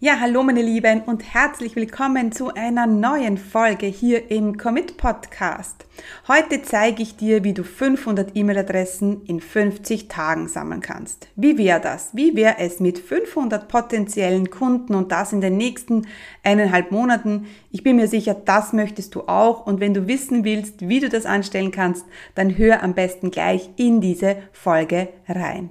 Ja, hallo meine Lieben und herzlich willkommen zu einer neuen Folge hier im Commit Podcast. Heute zeige ich dir, wie du 500 E-Mail-Adressen in 50 Tagen sammeln kannst. Wie wäre das? Wie wäre es mit 500 potenziellen Kunden und das in den nächsten eineinhalb Monaten? Ich bin mir sicher, das möchtest du auch und wenn du wissen willst, wie du das anstellen kannst, dann hör am besten gleich in diese Folge rein.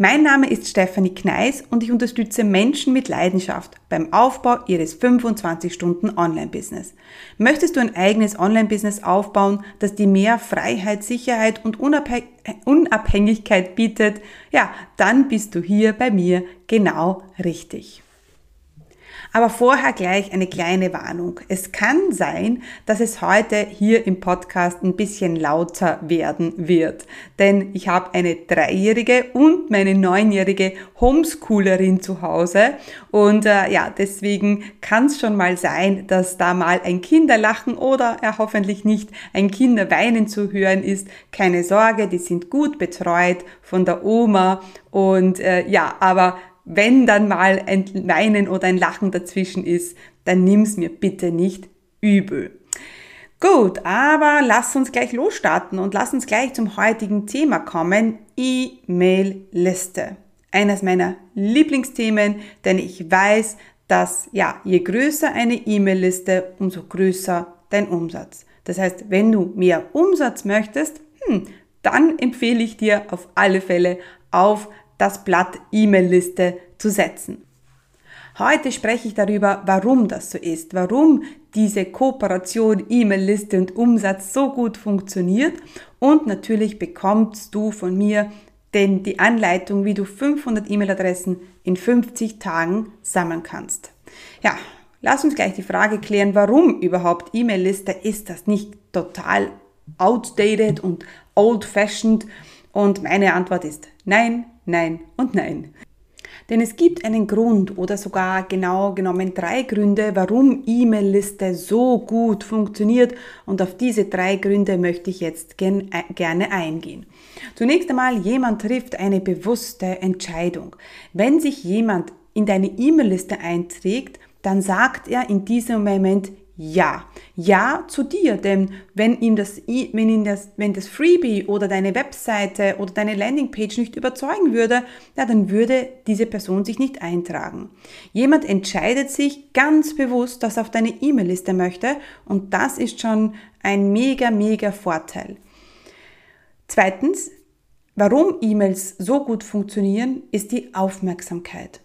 Mein Name ist Stefanie Kneis und ich unterstütze Menschen mit Leidenschaft beim Aufbau ihres 25-Stunden Online-Business. Möchtest du ein eigenes Online-Business aufbauen, das dir mehr Freiheit, Sicherheit und Unabhängigkeit bietet? Ja, dann bist du hier bei mir genau richtig. Aber vorher gleich eine kleine Warnung. Es kann sein, dass es heute hier im Podcast ein bisschen lauter werden wird. Denn ich habe eine dreijährige und meine neunjährige Homeschoolerin zu Hause. Und äh, ja, deswegen kann es schon mal sein, dass da mal ein Kinderlachen oder ja, hoffentlich nicht ein Kinderweinen zu hören ist. Keine Sorge, die sind gut betreut von der Oma. Und äh, ja, aber wenn dann mal ein Weinen oder ein Lachen dazwischen ist, dann nimm's mir bitte nicht übel. Gut, aber lass uns gleich losstarten und lass uns gleich zum heutigen Thema kommen, E-Mail-Liste. Eines meiner Lieblingsthemen, denn ich weiß, dass ja, je größer eine E-Mail-Liste, umso größer dein Umsatz. Das heißt, wenn du mehr Umsatz möchtest, hm, dann empfehle ich dir auf alle Fälle auf das Blatt E-Mail-Liste zu setzen. Heute spreche ich darüber, warum das so ist, warum diese Kooperation E-Mail-Liste und Umsatz so gut funktioniert und natürlich bekommst du von mir denn die Anleitung, wie du 500 E-Mail-Adressen in 50 Tagen sammeln kannst. Ja, lass uns gleich die Frage klären, warum überhaupt E-Mail-Liste? Ist das nicht total outdated und old-fashioned? Und meine Antwort ist nein, nein und nein. Denn es gibt einen Grund oder sogar genau genommen drei Gründe, warum E-Mail-Liste so gut funktioniert und auf diese drei Gründe möchte ich jetzt gern, äh, gerne eingehen. Zunächst einmal, jemand trifft eine bewusste Entscheidung. Wenn sich jemand in deine E-Mail-Liste einträgt, dann sagt er in diesem Moment ja. Ja zu dir, denn wenn ihm das, wenn ihn das, wenn das Freebie oder deine Webseite oder deine Landingpage nicht überzeugen würde, ja, dann würde diese Person sich nicht eintragen. Jemand entscheidet sich ganz bewusst, dass er auf deine E-Mail-Liste möchte und das ist schon ein mega, mega Vorteil. Zweitens, warum E-Mails so gut funktionieren, ist die Aufmerksamkeit.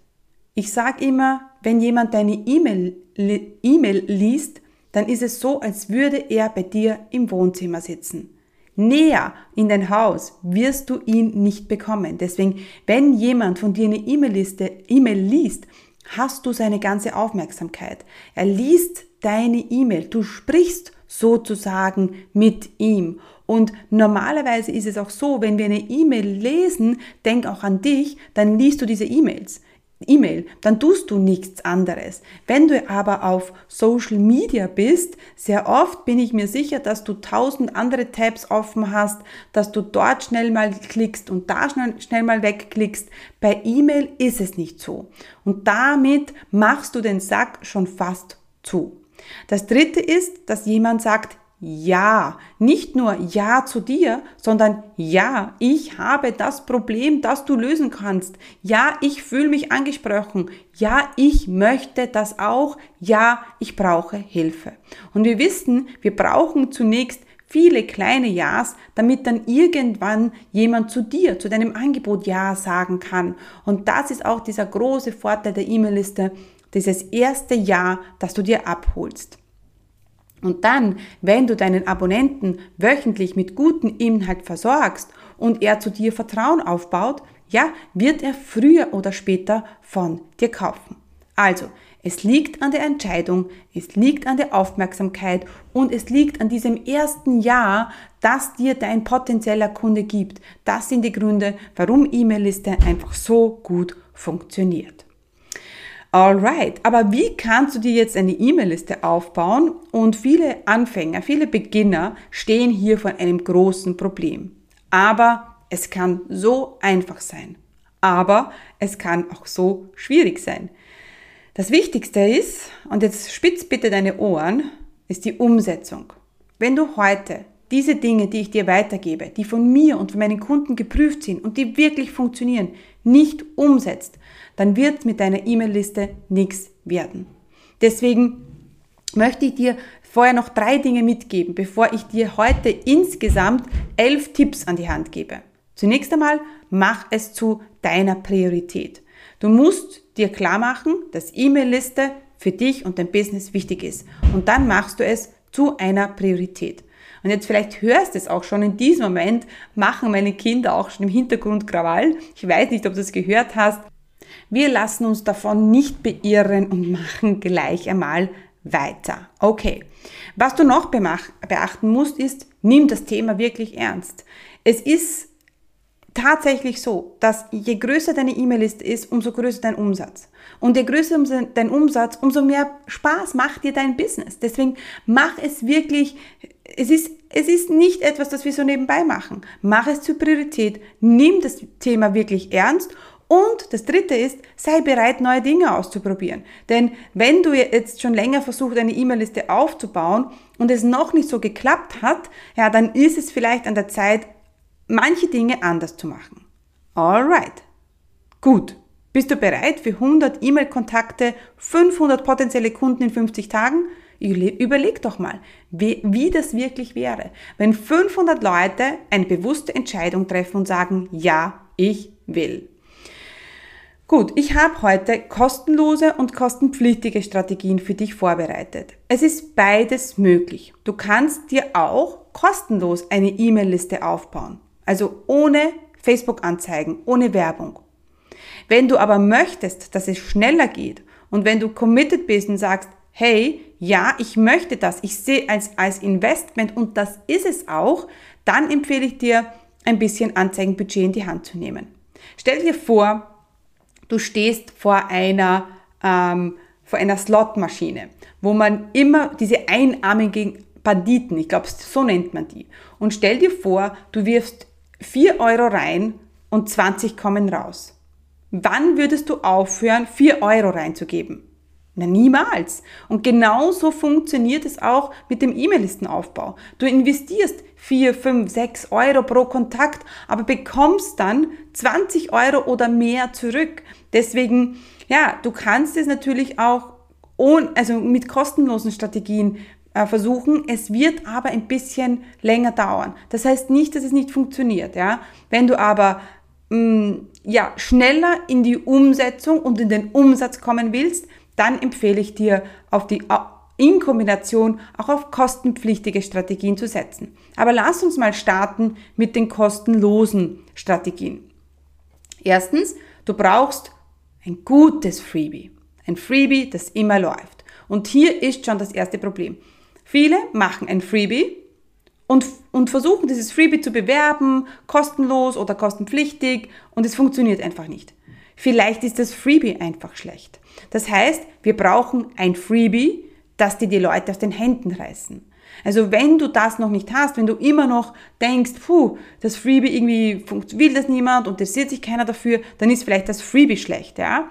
Ich sage immer, wenn jemand deine E-Mail E-Mail liest, dann ist es so, als würde er bei dir im Wohnzimmer sitzen. Näher in dein Haus wirst du ihn nicht bekommen. Deswegen, wenn jemand von dir eine E-Mail-Liste, E-Mail liest, hast du seine ganze Aufmerksamkeit. Er liest deine E-Mail. Du sprichst sozusagen mit ihm. Und normalerweise ist es auch so, wenn wir eine E-Mail lesen, denk auch an dich, dann liest du diese E-Mails. E-Mail, dann tust du nichts anderes. Wenn du aber auf Social Media bist, sehr oft bin ich mir sicher, dass du tausend andere Tabs offen hast, dass du dort schnell mal klickst und da schnell, schnell mal wegklickst. Bei E-Mail ist es nicht so. Und damit machst du den Sack schon fast zu. Das dritte ist, dass jemand sagt, ja, nicht nur Ja zu dir, sondern Ja, ich habe das Problem, das du lösen kannst. Ja, ich fühle mich angesprochen. Ja, ich möchte das auch. Ja, ich brauche Hilfe. Und wir wissen, wir brauchen zunächst viele kleine Ja's, damit dann irgendwann jemand zu dir, zu deinem Angebot Ja sagen kann. Und das ist auch dieser große Vorteil der E-Mail-Liste, dieses erste Ja, das du dir abholst. Und dann, wenn du deinen Abonnenten wöchentlich mit gutem Inhalt versorgst und er zu dir Vertrauen aufbaut, ja, wird er früher oder später von dir kaufen. Also, es liegt an der Entscheidung, es liegt an der Aufmerksamkeit und es liegt an diesem ersten Jahr, das dir dein potenzieller Kunde gibt. Das sind die Gründe, warum E-Mail-Liste einfach so gut funktioniert. Alright, aber wie kannst du dir jetzt eine E-Mail-Liste aufbauen? Und viele Anfänger, viele Beginner stehen hier vor einem großen Problem. Aber es kann so einfach sein. Aber es kann auch so schwierig sein. Das Wichtigste ist, und jetzt spitz bitte deine Ohren, ist die Umsetzung. Wenn du heute diese Dinge, die ich dir weitergebe, die von mir und von meinen Kunden geprüft sind und die wirklich funktionieren, nicht umsetzt, dann wird mit deiner E-Mail-Liste nichts werden. Deswegen möchte ich dir vorher noch drei Dinge mitgeben, bevor ich dir heute insgesamt elf Tipps an die Hand gebe. Zunächst einmal, mach es zu deiner Priorität. Du musst dir klar machen, dass E-Mail-Liste für dich und dein Business wichtig ist. Und dann machst du es zu einer Priorität. Und jetzt vielleicht hörst du es auch schon in diesem Moment, machen meine Kinder auch schon im Hintergrund Krawall. Ich weiß nicht, ob du es gehört hast. Wir lassen uns davon nicht beirren und machen gleich einmal weiter. Okay. Was du noch beachten musst, ist, nimm das Thema wirklich ernst. Es ist tatsächlich so, dass je größer deine E-Mail-Liste ist, umso größer dein Umsatz. Und je größer dein Umsatz, umso mehr Spaß macht dir dein Business. Deswegen mach es wirklich, es ist, es ist nicht etwas, das wir so nebenbei machen. Mach es zur Priorität, nimm das Thema wirklich ernst und das dritte ist, sei bereit, neue Dinge auszuprobieren. Denn wenn du jetzt schon länger versucht, eine E-Mail-Liste aufzubauen und es noch nicht so geklappt hat, ja, dann ist es vielleicht an der Zeit, manche Dinge anders zu machen. Alright. Gut. Bist du bereit für 100 E-Mail-Kontakte, 500 potenzielle Kunden in 50 Tagen? Überleg doch mal, wie, wie das wirklich wäre, wenn 500 Leute eine bewusste Entscheidung treffen und sagen, ja, ich will. Gut, ich habe heute kostenlose und kostenpflichtige Strategien für dich vorbereitet. Es ist beides möglich. Du kannst dir auch kostenlos eine E-Mail-Liste aufbauen. Also ohne Facebook-Anzeigen, ohne Werbung. Wenn du aber möchtest, dass es schneller geht und wenn du committed bist und sagst, hey, ja, ich möchte das, ich sehe als, als Investment und das ist es auch, dann empfehle ich dir, ein bisschen Anzeigenbudget in die Hand zu nehmen. Stell dir vor, du stehst vor einer, ähm, vor einer Slotmaschine, wo man immer diese einarmigen Banditen, ich glaube, so nennt man die. Und stell dir vor, du wirfst 4 Euro rein und 20 kommen raus. Wann würdest du aufhören, 4 Euro reinzugeben? Na, niemals. Und genauso funktioniert es auch mit dem E-Mail-Listenaufbau. Du investierst 4, 5, 6 Euro pro Kontakt, aber bekommst dann 20 Euro oder mehr zurück. Deswegen, ja, du kannst es natürlich auch ohne, also mit kostenlosen Strategien äh, versuchen. Es wird aber ein bisschen länger dauern. Das heißt nicht, dass es nicht funktioniert. Ja? Wenn du aber mh, mm, ja, schneller in die Umsetzung und in den Umsatz kommen willst, dann empfehle ich dir, auf die, in Kombination auch auf kostenpflichtige Strategien zu setzen. Aber lass uns mal starten mit den kostenlosen Strategien. Erstens, du brauchst ein gutes Freebie. Ein Freebie, das immer läuft. Und hier ist schon das erste Problem. Viele machen ein Freebie und, und versuchen dieses Freebie zu bewerben, kostenlos oder kostenpflichtig und es funktioniert einfach nicht. Vielleicht ist das Freebie einfach schlecht. Das heißt, wir brauchen ein Freebie, das dir die Leute aus den Händen reißen. Also wenn du das noch nicht hast, wenn du immer noch denkst, puh, das Freebie irgendwie will das niemand interessiert sich keiner dafür, dann ist vielleicht das Freebie schlecht, ja.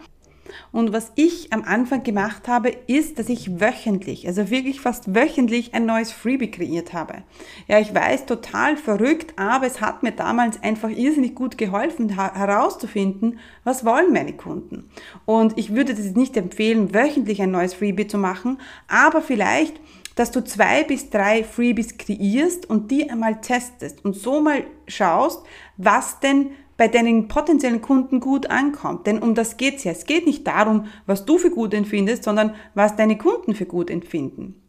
Und was ich am Anfang gemacht habe, ist, dass ich wöchentlich, also wirklich fast wöchentlich ein neues Freebie kreiert habe. Ja, ich weiß, total verrückt, aber es hat mir damals einfach irrsinnig gut geholfen, herauszufinden, was wollen meine Kunden. Und ich würde das nicht empfehlen, wöchentlich ein neues Freebie zu machen, aber vielleicht dass du zwei bis drei Freebies kreierst und die einmal testest und so mal schaust, was denn bei deinen potenziellen Kunden gut ankommt. Denn um das geht's ja. Es geht nicht darum, was du für gut empfindest, sondern was deine Kunden für gut empfinden.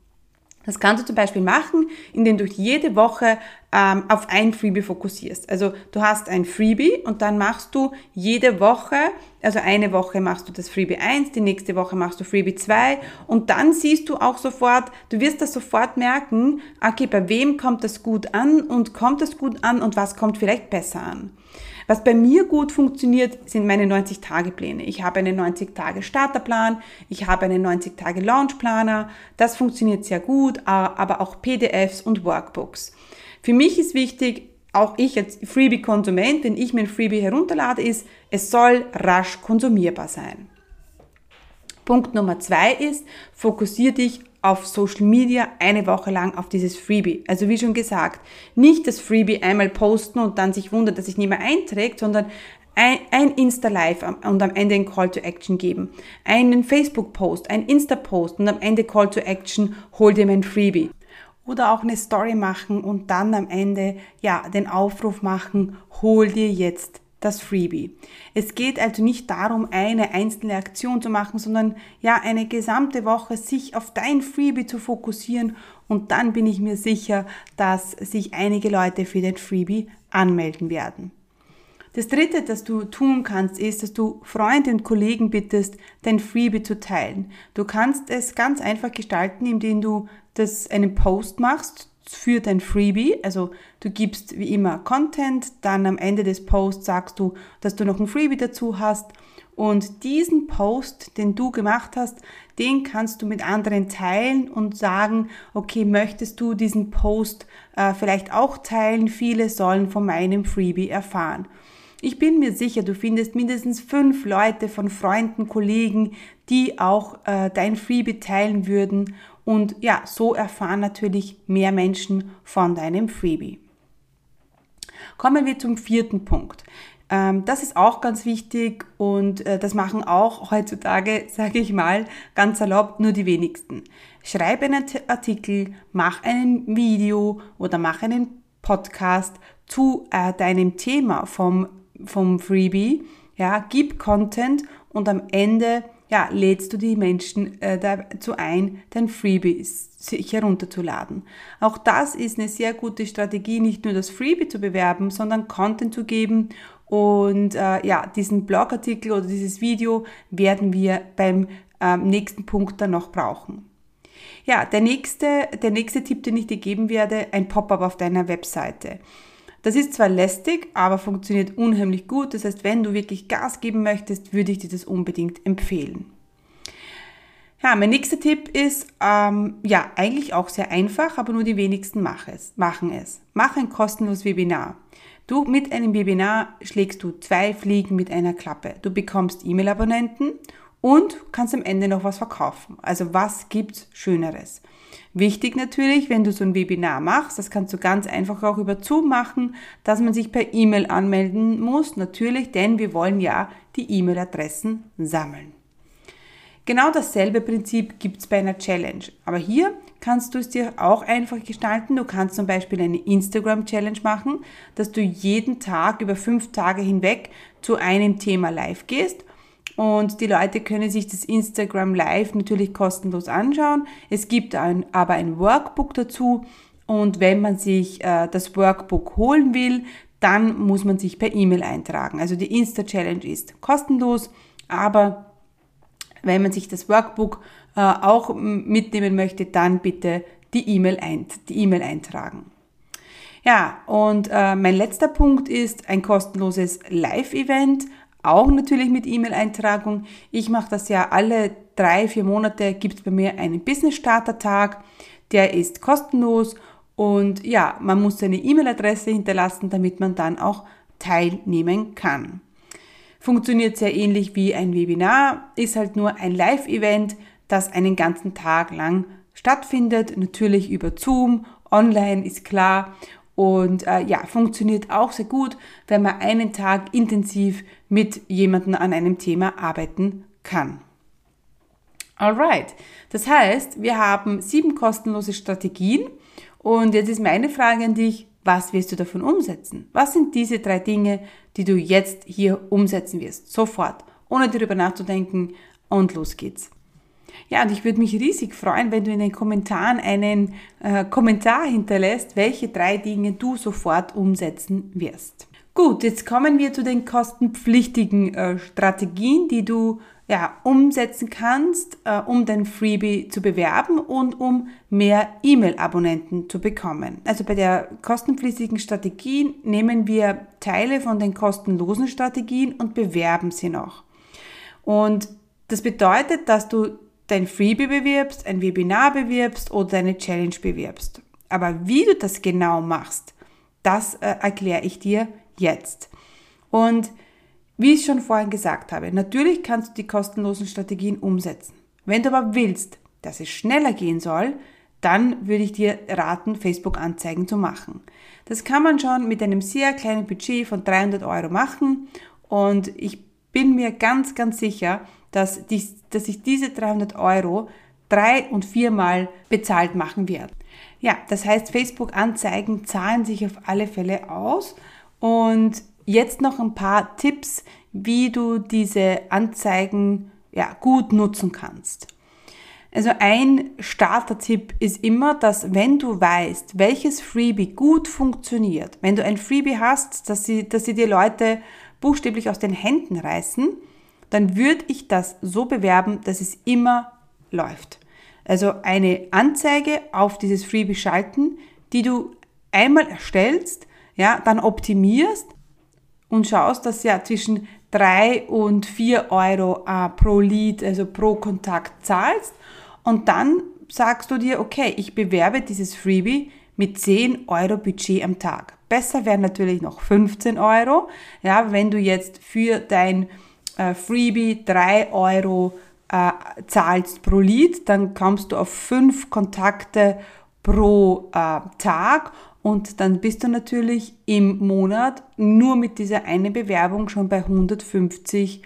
Das kannst du zum Beispiel machen, indem du jede Woche ähm, auf ein Freebie fokussierst. Also du hast ein Freebie und dann machst du jede Woche, also eine Woche machst du das Freebie 1, die nächste Woche machst du Freebie 2 und dann siehst du auch sofort, du wirst das sofort merken, okay, bei wem kommt das gut an und kommt das gut an und was kommt vielleicht besser an. Was bei mir gut funktioniert, sind meine 90-Tage-Pläne. Ich habe einen 90-Tage-Starterplan, ich habe einen 90-Tage-Launchplaner. Das funktioniert sehr gut, aber auch PDFs und Workbooks. Für mich ist wichtig, auch ich als Freebie-Konsument, wenn ich mir ein Freebie herunterlade, ist, es soll rasch konsumierbar sein. Punkt Nummer zwei ist, fokussiere dich auf Social Media eine Woche lang auf dieses Freebie. Also wie schon gesagt, nicht das Freebie einmal posten und dann sich wundern, dass sich niemand einträgt, sondern ein, ein Insta-Live und am Ende ein Call to Action geben. Einen Facebook-Post, ein Insta-Post und am Ende Call to Action, hol dir mein Freebie. Oder auch eine Story machen und dann am Ende, ja, den Aufruf machen, hol dir jetzt das Freebie. Es geht also nicht darum, eine einzelne Aktion zu machen, sondern ja, eine gesamte Woche sich auf dein Freebie zu fokussieren und dann bin ich mir sicher, dass sich einige Leute für den Freebie anmelden werden. Das dritte, das du tun kannst, ist, dass du Freunde und Kollegen bittest, dein Freebie zu teilen. Du kannst es ganz einfach gestalten, indem du das einen Post machst für dein Freebie. Also du gibst wie immer Content, dann am Ende des Posts sagst du, dass du noch ein Freebie dazu hast. Und diesen Post, den du gemacht hast, den kannst du mit anderen teilen und sagen, okay, möchtest du diesen Post äh, vielleicht auch teilen? Viele sollen von meinem Freebie erfahren. Ich bin mir sicher, du findest mindestens fünf Leute von Freunden, Kollegen, die auch äh, dein Freebie teilen würden und ja, so erfahren natürlich mehr Menschen von deinem Freebie. Kommen wir zum vierten Punkt. Ähm, das ist auch ganz wichtig und äh, das machen auch heutzutage, sage ich mal, ganz erlaubt nur die wenigsten. Schreib einen Artikel, mach ein Video oder mach einen Podcast zu äh, deinem Thema vom, vom Freebie. Ja, gib Content und am Ende ja, lädst du die Menschen äh, dazu ein, dein Freebie sich herunterzuladen. Auch das ist eine sehr gute Strategie, nicht nur das Freebie zu bewerben, sondern Content zu geben. Und äh, ja, diesen Blogartikel oder dieses Video werden wir beim äh, nächsten Punkt dann noch brauchen. Ja, der nächste, der nächste Tipp, den ich dir geben werde, ein Pop-up auf deiner Webseite. Das ist zwar lästig, aber funktioniert unheimlich gut. Das heißt, wenn du wirklich Gas geben möchtest, würde ich dir das unbedingt empfehlen. Ja, mein nächster Tipp ist, ähm, ja, eigentlich auch sehr einfach, aber nur die wenigsten machen es. Machen es. Mach ein kostenloses Webinar. Du, mit einem Webinar schlägst du zwei Fliegen mit einer Klappe. Du bekommst E-Mail-Abonnenten und kannst am Ende noch was verkaufen. Also was gibt's Schöneres? Wichtig natürlich, wenn du so ein Webinar machst, das kannst du ganz einfach auch über Zoom machen, dass man sich per E-Mail anmelden muss, natürlich, denn wir wollen ja die E-Mail-Adressen sammeln. Genau dasselbe Prinzip gibt's bei einer Challenge. Aber hier kannst du es dir auch einfach gestalten. Du kannst zum Beispiel eine Instagram-Challenge machen, dass du jeden Tag über fünf Tage hinweg zu einem Thema live gehst und die Leute können sich das Instagram Live natürlich kostenlos anschauen. Es gibt ein, aber ein Workbook dazu und wenn man sich äh, das Workbook holen will, dann muss man sich per E-Mail eintragen. Also die Insta-Challenge ist kostenlos, aber wenn man sich das Workbook äh, auch mitnehmen möchte, dann bitte die E-Mail ein, eintragen. Ja, und äh, mein letzter Punkt ist ein kostenloses Live-Event auch natürlich mit E-Mail-Eintragung. Ich mache das ja alle drei, vier Monate gibt es bei mir einen Business-Starter-Tag. Der ist kostenlos und ja, man muss seine E-Mail-Adresse hinterlassen, damit man dann auch teilnehmen kann. Funktioniert sehr ähnlich wie ein Webinar, ist halt nur ein Live-Event, das einen ganzen Tag lang stattfindet, natürlich über Zoom, online ist klar und äh, ja, funktioniert auch sehr gut, wenn man einen Tag intensiv mit jemandem an einem Thema arbeiten kann. Alright, das heißt, wir haben sieben kostenlose Strategien und jetzt ist meine Frage an dich, was wirst du davon umsetzen? Was sind diese drei Dinge, die du jetzt hier umsetzen wirst? Sofort, ohne darüber nachzudenken und los geht's. Ja, und ich würde mich riesig freuen, wenn du in den Kommentaren einen äh, Kommentar hinterlässt, welche drei Dinge du sofort umsetzen wirst. Gut, jetzt kommen wir zu den kostenpflichtigen äh, Strategien, die du ja, umsetzen kannst, äh, um dein Freebie zu bewerben und um mehr E-Mail-Abonnenten zu bekommen. Also bei der kostenpflichtigen Strategien nehmen wir Teile von den kostenlosen Strategien und bewerben sie noch. Und das bedeutet, dass du dein Freebie bewirbst, ein Webinar bewirbst oder eine Challenge bewirbst. Aber wie du das genau machst, das äh, erkläre ich dir jetzt. Und wie ich schon vorhin gesagt habe, natürlich kannst du die kostenlosen Strategien umsetzen. Wenn du aber willst, dass es schneller gehen soll, dann würde ich dir raten, Facebook-Anzeigen zu machen. Das kann man schon mit einem sehr kleinen Budget von 300 Euro machen und ich bin mir ganz, ganz sicher, dass, die, dass ich diese 300 Euro drei- und viermal bezahlt machen werde. Ja, das heißt, Facebook-Anzeigen zahlen sich auf alle Fälle aus und Jetzt noch ein paar Tipps, wie du diese Anzeigen ja, gut nutzen kannst. Also ein Starter-Tipp ist immer, dass wenn du weißt, welches Freebie gut funktioniert, wenn du ein Freebie hast, dass sie, dass sie die Leute buchstäblich aus den Händen reißen, dann würde ich das so bewerben, dass es immer läuft. Also eine Anzeige auf dieses Freebie schalten, die du einmal erstellst, ja, dann optimierst und schaust, dass ja zwischen drei und vier Euro äh, pro Lead, also pro Kontakt zahlst. Und dann sagst du dir, okay, ich bewerbe dieses Freebie mit 10 Euro Budget am Tag. Besser wären natürlich noch 15 Euro. Ja, wenn du jetzt für dein äh, Freebie 3 Euro äh, zahlst pro Lead, dann kommst du auf 5 Kontakte pro äh, Tag und dann bist du natürlich im Monat nur mit dieser einen Bewerbung schon bei 150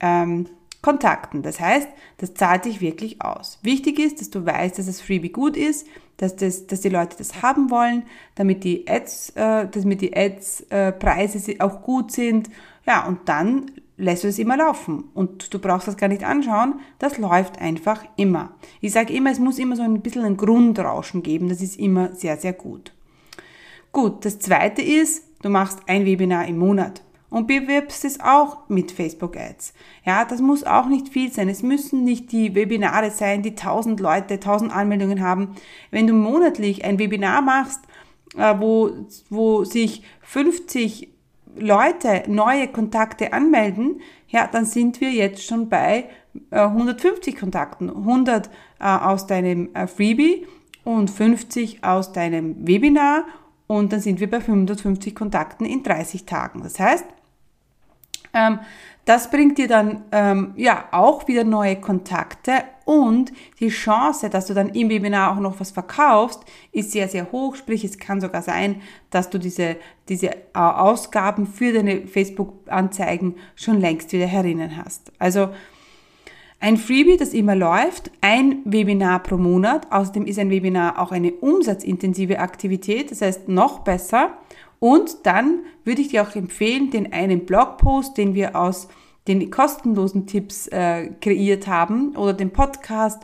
ähm, Kontakten. Das heißt, das zahlt dich wirklich aus. Wichtig ist, dass du weißt, dass das Freebie gut ist, dass, das, dass die Leute das haben wollen, damit die Ads, äh, damit die Ads-Preise äh, auch gut sind. Ja, und dann lässt du es immer laufen. Und du brauchst das gar nicht anschauen, das läuft einfach immer. Ich sage immer, es muss immer so ein bisschen ein Grundrauschen geben, das ist immer sehr, sehr gut. Gut, das zweite ist, du machst ein Webinar im Monat und bewirbst es auch mit Facebook Ads. Ja, das muss auch nicht viel sein. Es müssen nicht die Webinare sein, die 1000 Leute, 1000 Anmeldungen haben. Wenn du monatlich ein Webinar machst, äh, wo, wo sich 50 Leute neue Kontakte anmelden, ja, dann sind wir jetzt schon bei 150 äh, Kontakten. 100 äh, aus deinem Freebie und 50 aus deinem Webinar und dann sind wir bei 550 Kontakten in 30 Tagen. Das heißt, ähm, das bringt dir dann ähm, ja auch wieder neue Kontakte und die Chance, dass du dann im Webinar auch noch was verkaufst, ist sehr, sehr hoch. Sprich, es kann sogar sein, dass du diese, diese äh, Ausgaben für deine Facebook-Anzeigen schon längst wieder herinnen hast. Also ein Freebie, das immer läuft, ein Webinar pro Monat. Außerdem ist ein Webinar auch eine umsatzintensive Aktivität, das heißt noch besser. Und dann würde ich dir auch empfehlen, den einen Blogpost, den wir aus den kostenlosen Tipps äh, kreiert haben oder den Podcast,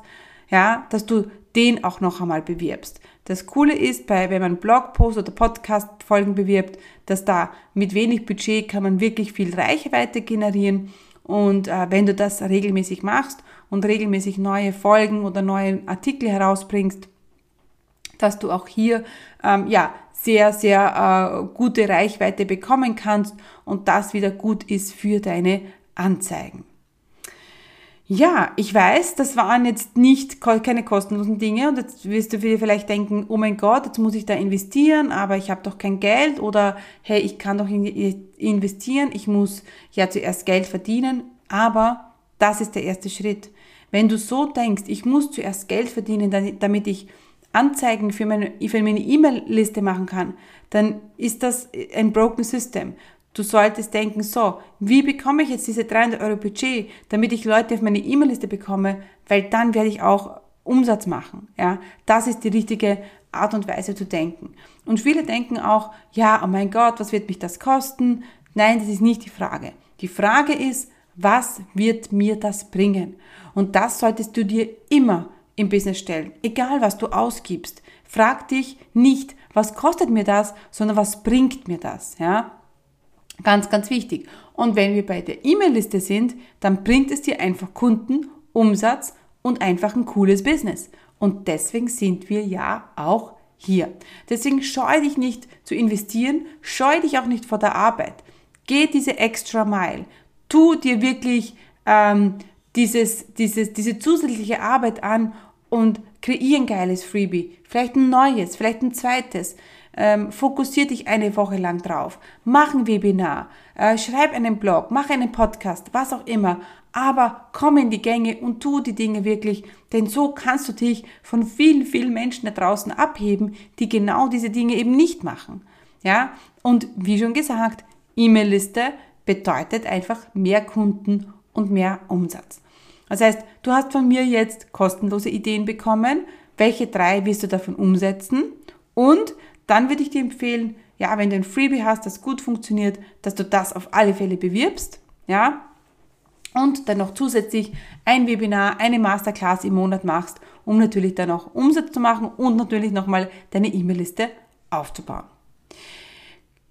ja, dass du den auch noch einmal bewirbst. Das Coole ist, bei, wenn man Blogpost oder Podcast-Folgen bewirbt, dass da mit wenig Budget kann man wirklich viel Reichweite generieren und äh, wenn du das regelmäßig machst und regelmäßig neue Folgen oder neue Artikel herausbringst, dass du auch hier ähm, ja sehr sehr äh, gute Reichweite bekommen kannst und das wieder gut ist für deine Anzeigen. Ja, ich weiß, das waren jetzt nicht keine kostenlosen Dinge und jetzt wirst du dir vielleicht denken, oh mein Gott, jetzt muss ich da investieren, aber ich habe doch kein Geld oder hey, ich kann doch investieren, ich muss ja zuerst Geld verdienen, aber das ist der erste Schritt. Wenn du so denkst, ich muss zuerst Geld verdienen, damit ich Anzeigen für meine für meine E-Mail-Liste machen kann, dann ist das ein broken system. Du solltest denken, so, wie bekomme ich jetzt diese 300 Euro Budget, damit ich Leute auf meine E-Mail-Liste bekomme, weil dann werde ich auch Umsatz machen. Ja, das ist die richtige Art und Weise zu denken. Und viele denken auch, ja, oh mein Gott, was wird mich das kosten? Nein, das ist nicht die Frage. Die Frage ist, Was wird mir das bringen? Und das solltest du dir immer im Business stellen. Egal was du ausgibst. Frag dich nicht, was kostet mir das, sondern was bringt mir das, ja? Ganz, ganz wichtig. Und wenn wir bei der E-Mail-Liste sind, dann bringt es dir einfach Kunden, Umsatz und einfach ein cooles Business. Und deswegen sind wir ja auch hier. Deswegen scheu dich nicht zu investieren, scheu dich auch nicht vor der Arbeit. Geh diese extra Mile. Tu dir wirklich ähm, dieses, dieses, diese zusätzliche Arbeit an und kreier ein geiles Freebie. Vielleicht ein neues, vielleicht ein zweites. Ähm, fokussier dich eine Woche lang drauf. Mach ein Webinar, äh, schreib einen Blog, mach einen Podcast, was auch immer. Aber komm in die Gänge und tu die Dinge wirklich, denn so kannst du dich von vielen, vielen Menschen da draußen abheben, die genau diese Dinge eben nicht machen. Ja? Und wie schon gesagt, E-Mail-Liste bedeutet einfach mehr Kunden und mehr Umsatz. Das heißt, du hast von mir jetzt kostenlose Ideen bekommen. Welche drei wirst du davon umsetzen? Und dann würde ich dir empfehlen, ja, wenn du ein Freebie hast, das gut funktioniert, dass du das auf alle Fälle bewirbst, ja, und dann noch zusätzlich ein Webinar, eine Masterclass im Monat machst, um natürlich dann auch Umsatz zu machen und natürlich nochmal deine E-Mail-Liste aufzubauen.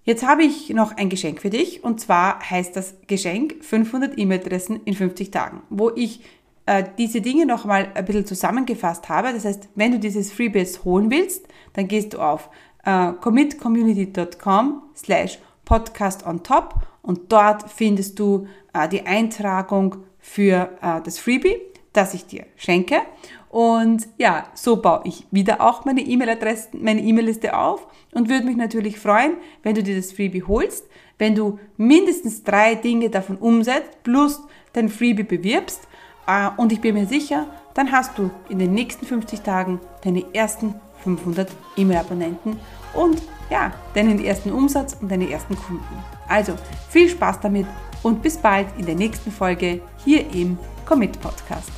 Jetzt habe ich noch ein Geschenk für dich und zwar heißt das Geschenk 500 E-Mail-Adressen in 50 Tagen, wo ich äh, diese Dinge nochmal ein bisschen zusammengefasst habe. Das heißt, wenn du dieses Freebase holen willst, dann gehst du auf äh, commitcommunity.com slash podcast on top und dort findest du äh, die Eintragung für äh, das Freebie, das ich dir schenke. Und ja, so baue ich wieder auch meine E-Mail-Adresse, meine E-Mail-Liste auf und würde mich natürlich freuen, wenn du dir das Freebie holst, wenn du mindestens drei Dinge davon umsetzt, plus dein Freebie bewirbst. Und ich bin mir sicher, dann hast du in den nächsten 50 Tagen deine ersten 500 E-Mail-Abonnenten und ja, deinen ersten Umsatz und deine ersten Kunden. Also viel Spaß damit und bis bald in der nächsten Folge hier im Commit Podcast.